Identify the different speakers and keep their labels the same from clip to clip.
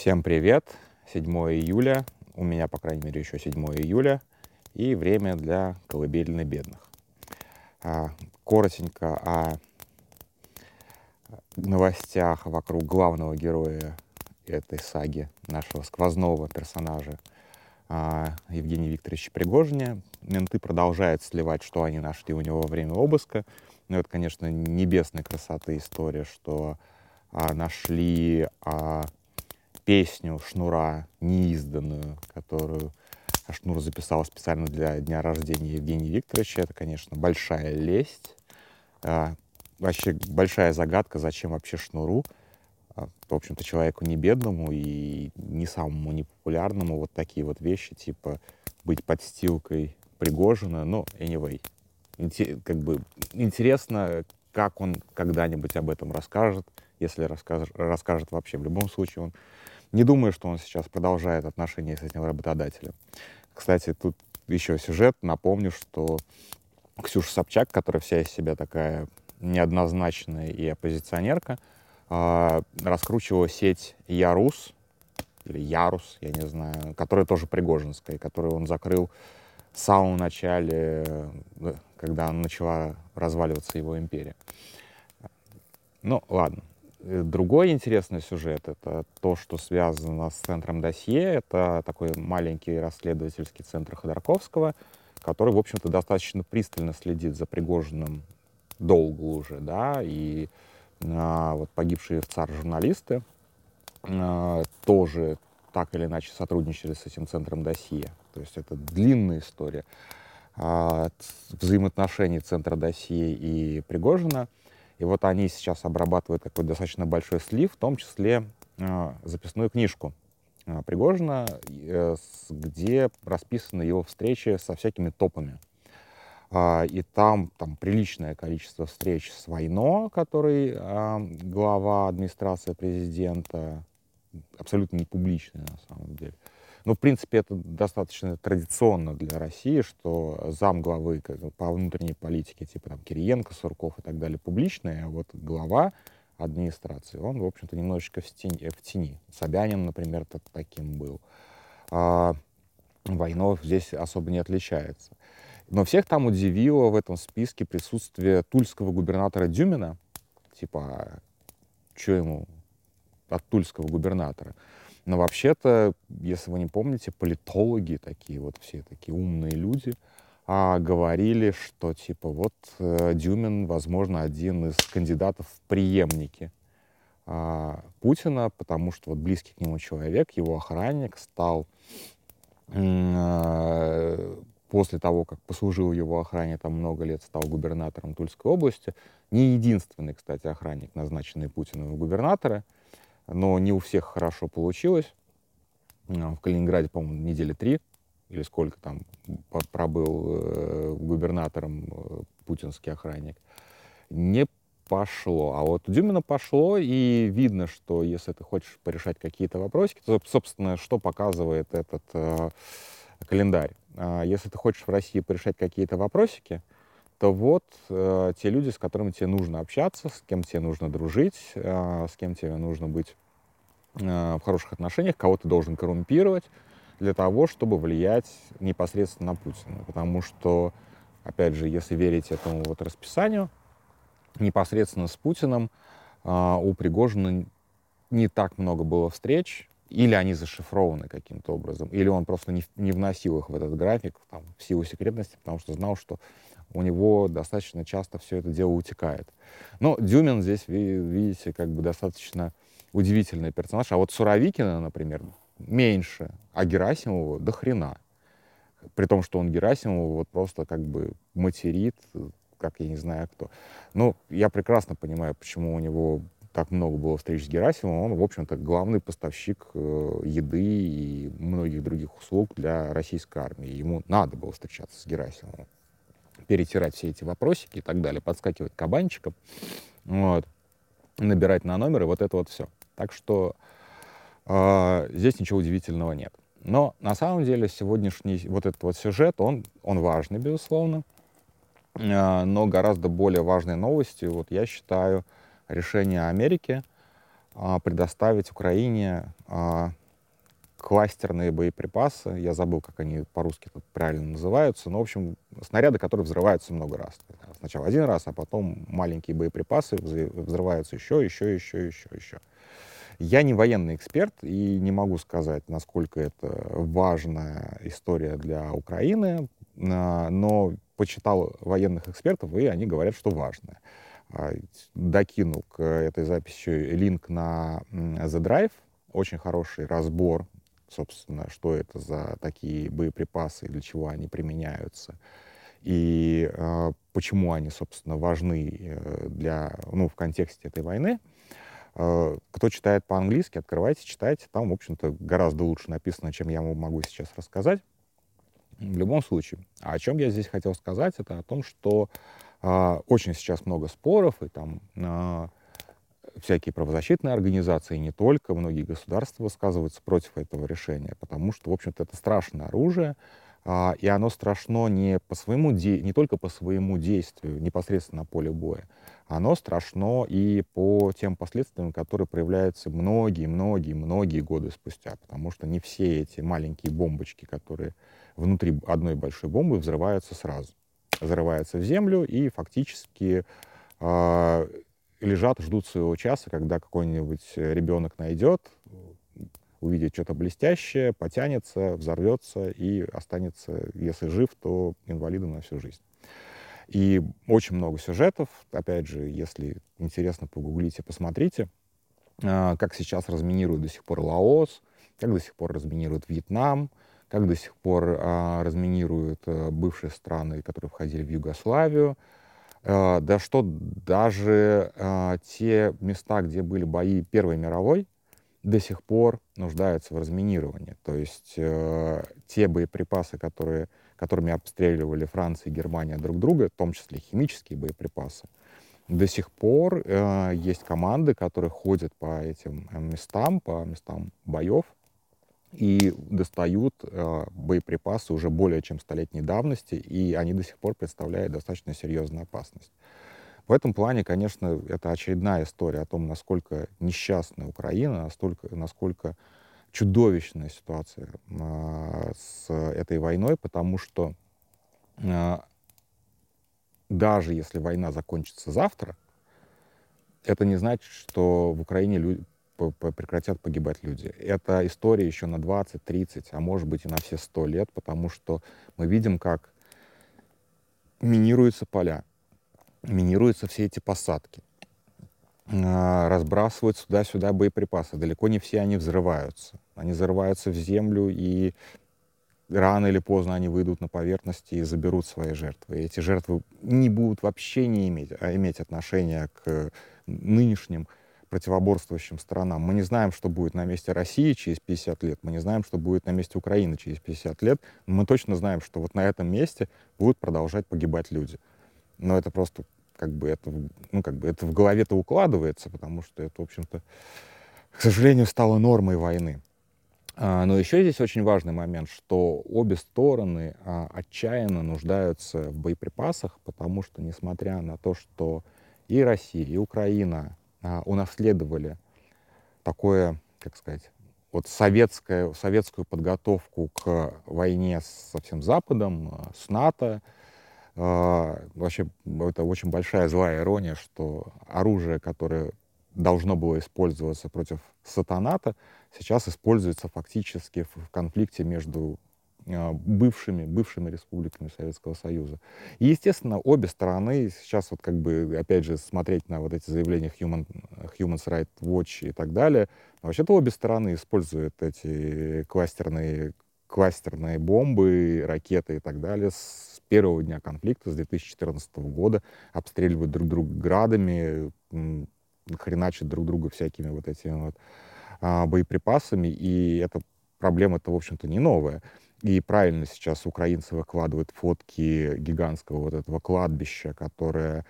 Speaker 1: Всем привет! 7 июля, у меня, по крайней мере, еще 7 июля, и время для колыбельной бедных. А, коротенько о новостях вокруг главного героя этой саги, нашего сквозного персонажа а, Евгения Викторовича Пригожине. Менты продолжают сливать, что они нашли у него во время обыска. Ну, это, конечно, небесной красоты история, что а, нашли песню Шнура, неизданную, которую Шнур записал специально для дня рождения Евгения Викторовича. Это, конечно, большая лесть. А, вообще большая загадка, зачем вообще Шнуру, а, в общем-то, человеку не бедному и не самому непопулярному, вот такие вот вещи, типа быть подстилкой Пригожина, но anyway. Как бы интересно, как он когда-нибудь об этом расскажет, если расскажет, расскажет вообще. В любом случае, он не думаю, что он сейчас продолжает отношения с этим работодателем. Кстати, тут еще сюжет. Напомню, что Ксюша Собчак, которая вся из себя такая неоднозначная и оппозиционерка, э, раскручивала сеть Ярус, или Ярус, я не знаю, которая тоже Пригожинская, которую он закрыл в самом начале, э, когда начала разваливаться его империя. Ну, ладно. Э, другой интересный сюжет — это то, что связано с центром досье. Это такой маленький расследовательский центр Ходорковского, который, в общем-то, достаточно пристально следит за Пригожиным долго уже, да, и а, вот погибшие в ЦАР журналисты а, тоже так или иначе сотрудничали с этим центром досье. То есть это длинная история а, взаимоотношений центра досье и Пригожина — и вот они сейчас обрабатывают такой достаточно большой слив, в том числе э, записную книжку э, Пригожина, э, где расписаны его встречи со всякими топами. Э, и там, там приличное количество встреч с Войно, который глава администрации президента, абсолютно не публичный на самом деле. Э, ну, в принципе, это достаточно традиционно для России, что зам главы по внутренней политике, типа там Кириенко, Сурков и так далее, публичные, а вот глава администрации, он, в общем-то, немножечко в тени. В тени. Собянин, например, таким был. А Войнов здесь особо не отличается. Но всех там удивило в этом списке присутствие тульского губернатора Дюмина. Типа, что ему от тульского губернатора? Но вообще-то, если вы не помните, политологи такие вот все такие умные люди а, говорили, что типа вот э, Дюмин, возможно, один из кандидатов в преемники а, Путина, потому что вот близкий к нему человек, его охранник стал а, после того, как послужил его охране там много лет, стал губернатором Тульской области. Не единственный, кстати, охранник, назначенный Путиным в губернаторы — но не у всех хорошо получилось. В Калининграде, по-моему, недели три или сколько там пробыл э, губернатором э, путинский охранник, не пошло. А вот у Дюмина пошло, и видно, что если ты хочешь порешать какие-то вопросики, то, собственно, что показывает этот э, календарь. А если ты хочешь в России порешать какие-то вопросики, то вот э, те люди, с которыми тебе нужно общаться, с кем тебе нужно дружить, э, с кем тебе нужно быть э, в хороших отношениях, кого ты должен коррумпировать для того, чтобы влиять непосредственно на Путина. Потому что, опять же, если верить этому вот расписанию, непосредственно с Путиным э, у Пригожина не так много было встреч, или они зашифрованы каким-то образом, или он просто не, не вносил их в этот график там, в силу секретности, потому что знал, что у него достаточно часто все это дело утекает. Но Дюмин здесь, видите, как бы достаточно удивительный персонаж. А вот Суровикина, например, меньше, а Герасимову до хрена. При том, что он Герасимову вот просто как бы материт, как я не знаю кто. Ну, я прекрасно понимаю, почему у него так много было встреч с Герасимовым. Он, в общем-то, главный поставщик э, еды и многих других услуг для российской армии. Ему надо было встречаться с Герасимовым перетирать все эти вопросики и так далее, подскакивать кабанчиком, вот, набирать на номер, и вот это вот все. Так что э, здесь ничего удивительного нет. Но на самом деле сегодняшний вот этот вот сюжет, он, он важный, безусловно, э, но гораздо более важной новостью, вот я считаю, решение Америки э, предоставить Украине а, кластерные боеприпасы. Я забыл, как они по-русски правильно называются. Но, в общем, снаряды, которые взрываются много раз. Сначала один раз, а потом маленькие боеприпасы взрываются еще, еще, еще, еще, еще. Я не военный эксперт и не могу сказать, насколько это важная история для Украины, а, но почитал военных экспертов, и они говорят, что важная. А, докину к этой записи линк на The Drive, очень хороший разбор собственно, что это за такие боеприпасы, для чего они применяются, и э, почему они, собственно, важны э, для, ну, в контексте этой войны. Э, кто читает по-английски, открывайте, читайте. Там, в общем-то, гораздо лучше написано, чем я могу сейчас рассказать. В любом случае, о чем я здесь хотел сказать, это о том, что э, очень сейчас много споров, и там э, всякие правозащитные организации, не только, многие государства высказываются против этого решения, потому что, в общем-то, это страшное оружие, а, и оно страшно не, по своему не только по своему действию непосредственно на поле боя, оно страшно и по тем последствиям, которые проявляются многие-многие-многие годы спустя, потому что не все эти маленькие бомбочки, которые внутри одной большой бомбы взрываются сразу. Взрываются в землю и фактически а, лежат, ждут своего часа, когда какой-нибудь ребенок найдет, увидит что-то блестящее, потянется, взорвется и останется, если жив, то инвалидом на всю жизнь. И очень много сюжетов. Опять же, если интересно, погуглите, посмотрите, а, как сейчас разминируют до сих пор Лаос, как до сих пор разминируют Вьетнам, как до сих пор а, разминируют а, бывшие страны, которые входили в Югославию, Э, да что даже э, те места, где были бои Первой мировой, до сих пор нуждаются в разминировании. То есть э, те боеприпасы, которые, которыми обстреливали Франция и Германия друг друга, в том числе химические боеприпасы, до сих пор э, есть команды, которые ходят по этим местам, по местам боев, и достают э, боеприпасы уже более чем столетней давности, и они до сих пор представляют достаточно серьезную опасность. В этом плане, конечно, это очередная история о том, насколько несчастная Украина, настолько, насколько чудовищная ситуация э, с этой войной, потому что э, даже если война закончится завтра, это не значит, что в Украине люди, прекратят погибать люди. Это история еще на 20, 30, а может быть и на все 100 лет, потому что мы видим, как минируются поля, минируются все эти посадки, а, разбрасывают сюда-сюда боеприпасы. Далеко не все они взрываются. Они взрываются в землю, и рано или поздно они выйдут на поверхность и заберут свои жертвы. И эти жертвы не будут вообще не иметь, а иметь отношения к нынешним противоборствующим сторонам. Мы не знаем, что будет на месте России через 50 лет, мы не знаем, что будет на месте Украины через 50 лет, но мы точно знаем, что вот на этом месте будут продолжать погибать люди. Но это просто как бы это, ну, как бы это в голове-то укладывается, потому что это, в общем-то, к сожалению, стало нормой войны. А, но еще здесь очень важный момент, что обе стороны а, отчаянно нуждаются в боеприпасах, потому что, несмотря на то, что и Россия, и Украина а, унаследовали такое, как сказать, вот советское, советскую подготовку к войне со всем Западом, а, с НАТО. А, вообще, это очень большая злая ирония, что оружие, которое должно было использоваться против сатаната, сейчас используется фактически в конфликте между бывшими, бывшими республиками Советского Союза. И, естественно, обе стороны сейчас вот как бы, опять же, смотреть на вот эти заявления Human, Human Rights Watch и так далее, вообще-то обе стороны используют эти кластерные, кластерные бомбы, ракеты и так далее с первого дня конфликта, с 2014 года, обстреливают друг друга градами, хреначат друг друга всякими вот этими вот а, боеприпасами, и эта проблема-то, в общем-то, не новая. И правильно сейчас украинцы выкладывают фотки гигантского вот этого кладбища, которое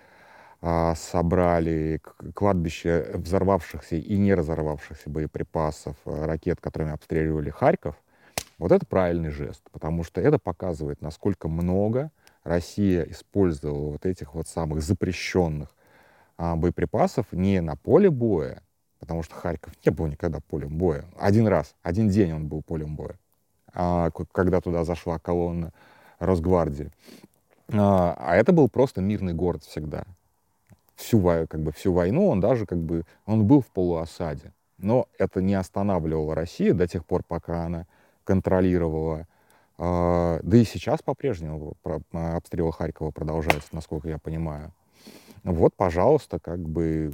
Speaker 1: а, собрали кладбище взорвавшихся и не разорвавшихся боеприпасов, а, ракет, которыми обстреливали Харьков. Вот это правильный жест, потому что это показывает, насколько много Россия использовала вот этих вот самых запрещенных а, боеприпасов не на поле боя, потому что Харьков не был никогда полем боя. Один раз, один день он был полем боя, когда туда зашла колонна Росгвардии. А, а это был просто мирный город всегда. Всю, как бы, всю войну он даже как бы, он был в полуосаде. Но это не останавливало Россию до тех пор, пока она контролировала. А, да и сейчас по-прежнему обстрелы Харькова продолжаются, насколько я понимаю. Вот, пожалуйста, как бы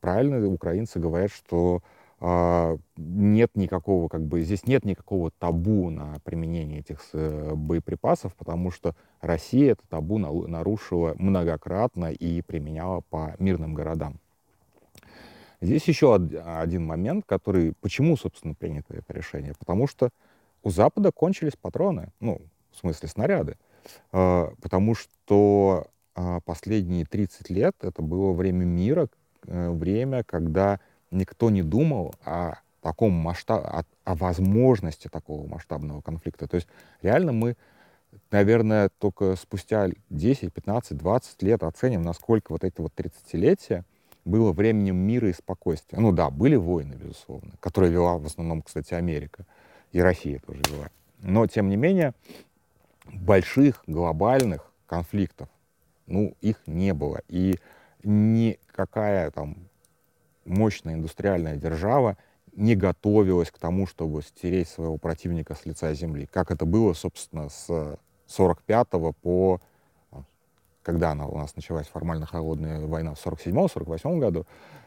Speaker 1: правильно украинцы говорят, что нет никакого, как бы, здесь нет никакого табу на применение этих э, боеприпасов, потому что Россия это табу нарушила многократно и применяла по мирным городам. Здесь еще один момент, который... Почему, собственно, принято это решение? Потому что у Запада кончились патроны, ну, в смысле снаряды. Э, потому что э, последние 30 лет это было время мира, Э, время, когда никто не думал о таком масштабе, о, о возможности такого масштабного конфликта. То есть реально мы, наверное, только спустя 10, 15, 20 лет оценим, насколько вот это вот 30-летие было временем мира и спокойствия. Ну да, были войны, безусловно, которые вела в основном, кстати, Америка. И Россия тоже вела. Но, тем не менее, больших глобальных конфликтов, ну, их не было. И никакая там мощная индустриальная держава не готовилась к тому, чтобы стереть своего противника с лица земли, как это было, собственно, с 45 по когда она у нас началась формально холодная война в 47-48 году,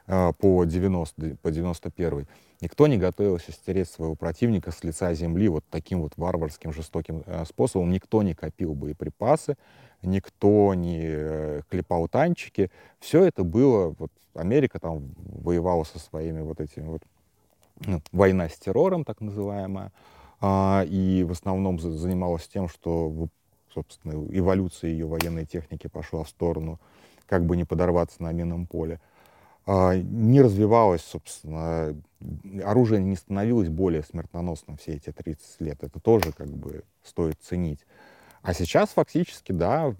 Speaker 1: э, по 90 по 91 никто не готовился стереть своего противника с лица земли вот таким вот варварским, жестоким э, способом. Никто не копил боеприпасы, никто не э, клепал танчики. Все это было, вот Америка там воевала со своими вот этими вот, ну, война с террором, так называемая, а, и в основном занималась тем, что, собственно, эволюция ее военной техники пошла в сторону, как бы не подорваться на минном поле. А, не развивалось, собственно, оружие не становилось более смертоносным все эти 30 лет. Это тоже как бы стоит ценить. А сейчас фактически, да,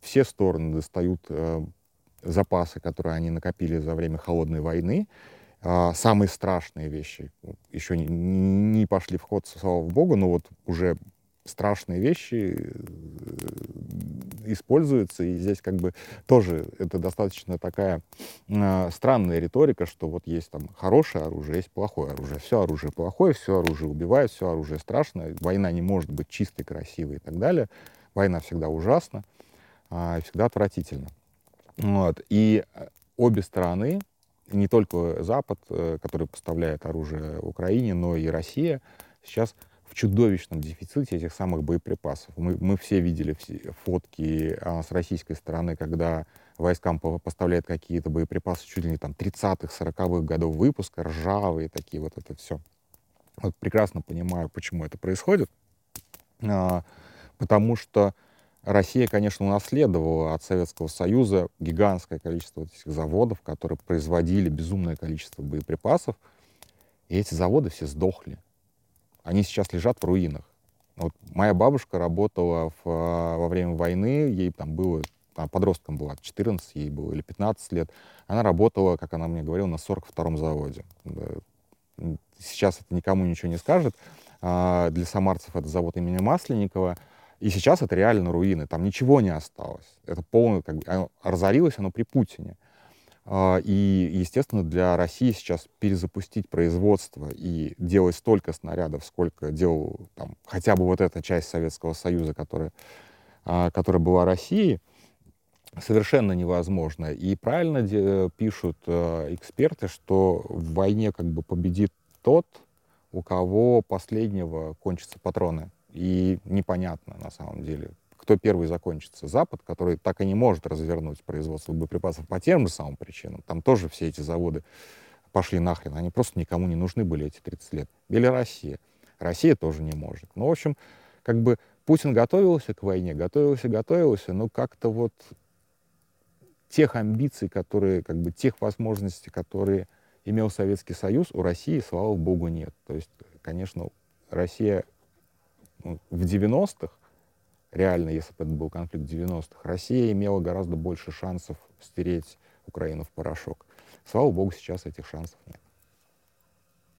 Speaker 1: все стороны достают э, запасы, которые они накопили за время холодной войны. Э, самые страшные вещи еще не, не пошли в ход, слава богу, но вот уже страшные вещи э, используются, и здесь как бы тоже это достаточно такая э, странная риторика, что вот есть там хорошее оружие, есть плохое оружие. Все оружие плохое, все оружие убивает, все оружие страшное, война не может быть чистой, красивой и так далее. Война всегда ужасна, э, всегда отвратительна. Вот. И э, обе стороны, не только Запад, э, который поставляет оружие Украине, но и Россия, сейчас в чудовищном дефиците этих самых боеприпасов. Мы, мы все видели все фотки а, с российской стороны, когда войскам поставляют какие-то боеприпасы чуть ли не там 30-х, 40-х годов выпуска, ржавые такие, вот это все. Вот прекрасно понимаю, почему это происходит. А, потому что Россия, конечно, унаследовала от Советского Союза гигантское количество вот этих заводов, которые производили безумное количество боеприпасов. И эти заводы все сдохли они сейчас лежат в руинах. Вот моя бабушка работала в, а, во время войны, ей там было, там, подростком была, 14 ей было или 15 лет. Она работала, как она мне говорила, на 42-м заводе. Сейчас это никому ничего не скажет. А, для самарцев это завод имени Масленникова. И сейчас это реально руины, там ничего не осталось. Это полное, как бы, оно, разорилось оно при Путине. А, и, естественно, для России сейчас перезапустить производство и делать столько снарядов, сколько делал там, хотя бы вот эта часть Советского Союза, которая, а, которая была Россией, совершенно невозможно. И правильно пишут а, эксперты, что в войне как бы победит тот, у кого последнего кончатся патроны. И непонятно на самом деле, кто первый закончится. Запад, который так и не может развернуть производство боеприпасов по тем же самым причинам. Там тоже все эти заводы пошли нахрен. Они просто никому не нужны были эти 30 лет. Или Россия. Россия тоже не может. Ну, в общем, как бы Путин готовился к войне, готовился, готовился, но как-то вот тех амбиций, которые, как бы тех возможностей, которые имел Советский Союз, у России, слава богу, нет. То есть, конечно, Россия ну, в 90-х реально, если бы это был конфликт 90-х, Россия имела гораздо больше шансов стереть Украину в порошок. Слава богу, сейчас этих шансов нет.